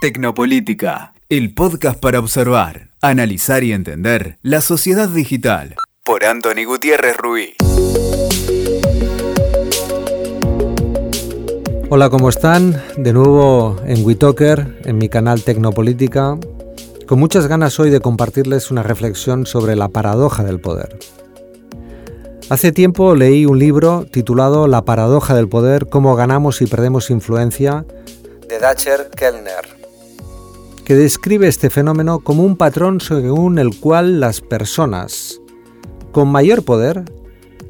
Tecnopolítica, el podcast para observar, analizar y entender la sociedad digital. Por Anthony Gutiérrez Ruiz. Hola, ¿cómo están? De nuevo en WeTalker, en mi canal Tecnopolítica, con muchas ganas hoy de compartirles una reflexión sobre la paradoja del poder. Hace tiempo leí un libro titulado La paradoja del poder, cómo ganamos y perdemos influencia, de Dacher Kellner, que describe este fenómeno como un patrón según el cual las personas con mayor poder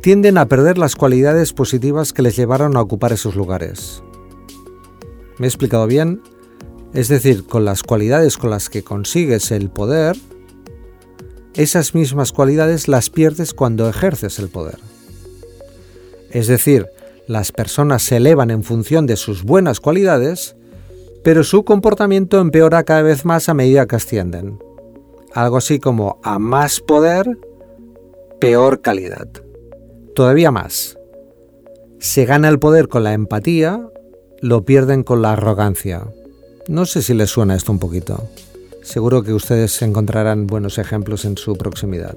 tienden a perder las cualidades positivas que les llevaron a ocupar esos lugares. ¿Me he explicado bien? Es decir, con las cualidades con las que consigues el poder, esas mismas cualidades las pierdes cuando ejerces el poder. Es decir, las personas se elevan en función de sus buenas cualidades, pero su comportamiento empeora cada vez más a medida que ascienden. Algo así como a más poder, peor calidad. Todavía más. Se gana el poder con la empatía, lo pierden con la arrogancia. No sé si les suena esto un poquito. Seguro que ustedes encontrarán buenos ejemplos en su proximidad.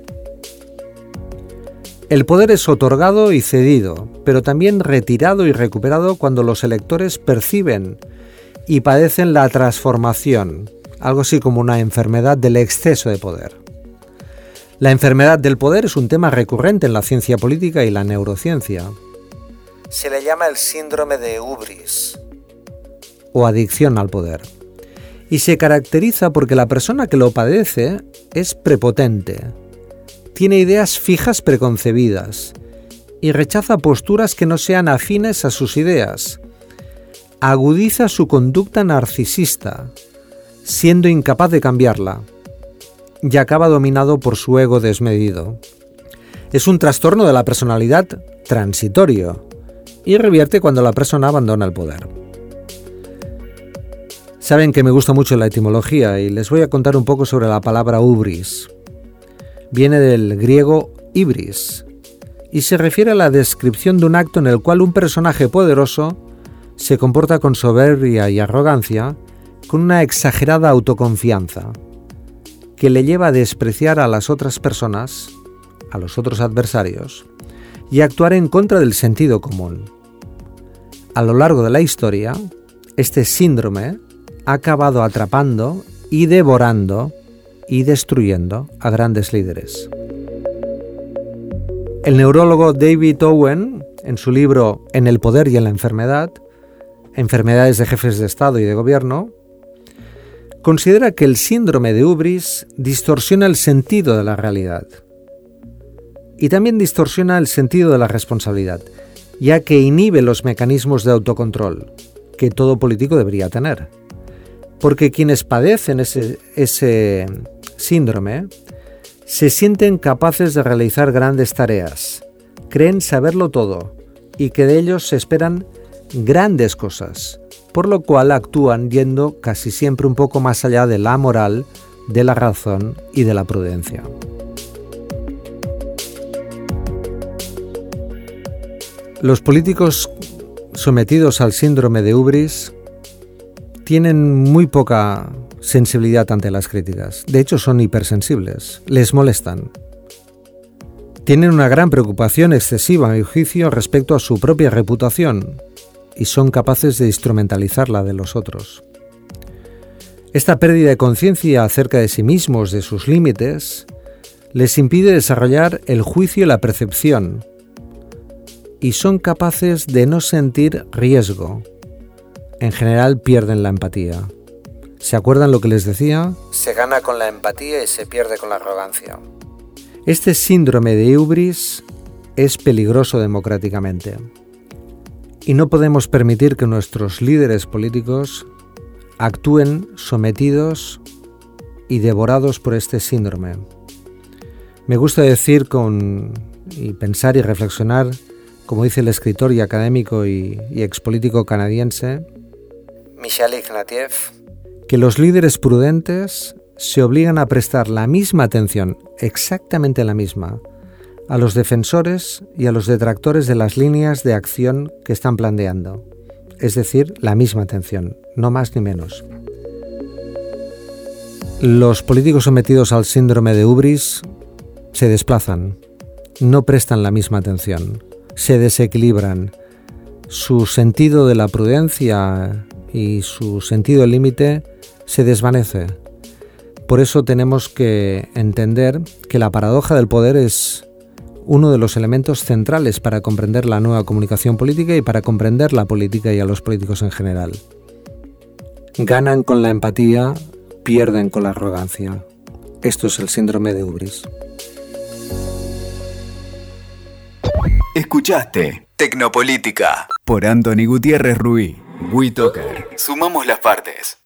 El poder es otorgado y cedido, pero también retirado y recuperado cuando los electores perciben y padecen la transformación, algo así como una enfermedad del exceso de poder. La enfermedad del poder es un tema recurrente en la ciencia política y la neurociencia. Se le llama el síndrome de Ubris o adicción al poder. Y se caracteriza porque la persona que lo padece es prepotente, tiene ideas fijas preconcebidas y rechaza posturas que no sean afines a sus ideas. Agudiza su conducta narcisista, siendo incapaz de cambiarla y acaba dominado por su ego desmedido. Es un trastorno de la personalidad transitorio y revierte cuando la persona abandona el poder. Saben que me gusta mucho la etimología y les voy a contar un poco sobre la palabra ubris. Viene del griego ibris y se refiere a la descripción de un acto en el cual un personaje poderoso se comporta con soberbia y arrogancia, con una exagerada autoconfianza que le lleva a despreciar a las otras personas, a los otros adversarios, y actuar en contra del sentido común. A lo largo de la historia, este síndrome ha acabado atrapando y devorando y destruyendo a grandes líderes. El neurólogo David Owen, en su libro En el poder y en la enfermedad, Enfermedades de jefes de Estado y de Gobierno, considera que el síndrome de Ubris distorsiona el sentido de la realidad y también distorsiona el sentido de la responsabilidad, ya que inhibe los mecanismos de autocontrol que todo político debería tener. Porque quienes padecen ese, ese síndrome se sienten capaces de realizar grandes tareas, creen saberlo todo y que de ellos se esperan grandes cosas por lo cual actúan yendo casi siempre un poco más allá de la moral, de la razón y de la prudencia. Los políticos sometidos al síndrome de Ubris tienen muy poca sensibilidad ante las críticas. De hecho, son hipersensibles, les molestan. Tienen una gran preocupación excesiva, a mi juicio, respecto a su propia reputación, y son capaces de instrumentalizar la de los otros. Esta pérdida de conciencia acerca de sí mismos, de sus límites, les impide desarrollar el juicio y la percepción, y son capaces de no sentir riesgo. En general pierden la empatía. ¿Se acuerdan lo que les decía? Se gana con la empatía y se pierde con la arrogancia. Este síndrome de Eubris es peligroso democráticamente. Y no podemos permitir que nuestros líderes políticos actúen sometidos y devorados por este síndrome. Me gusta decir con, y pensar y reflexionar, como dice el escritor y académico y, y expolítico canadiense Michel Ignatieff, que los líderes prudentes se obligan a prestar la misma atención, exactamente la misma, a los defensores y a los detractores de las líneas de acción que están planteando. Es decir, la misma atención, no más ni menos. Los políticos sometidos al síndrome de Ubris se desplazan, no prestan la misma atención, se desequilibran. Su sentido de la prudencia y su sentido límite se desvanece. Por eso tenemos que entender que la paradoja del poder es uno de los elementos centrales para comprender la nueva comunicación política y para comprender la política y a los políticos en general. Ganan con la empatía, pierden con la arrogancia. Esto es el síndrome de Ubris. Escuchaste Tecnopolítica por Anthony Gutiérrez Ruiz. WeToker. Sumamos las partes.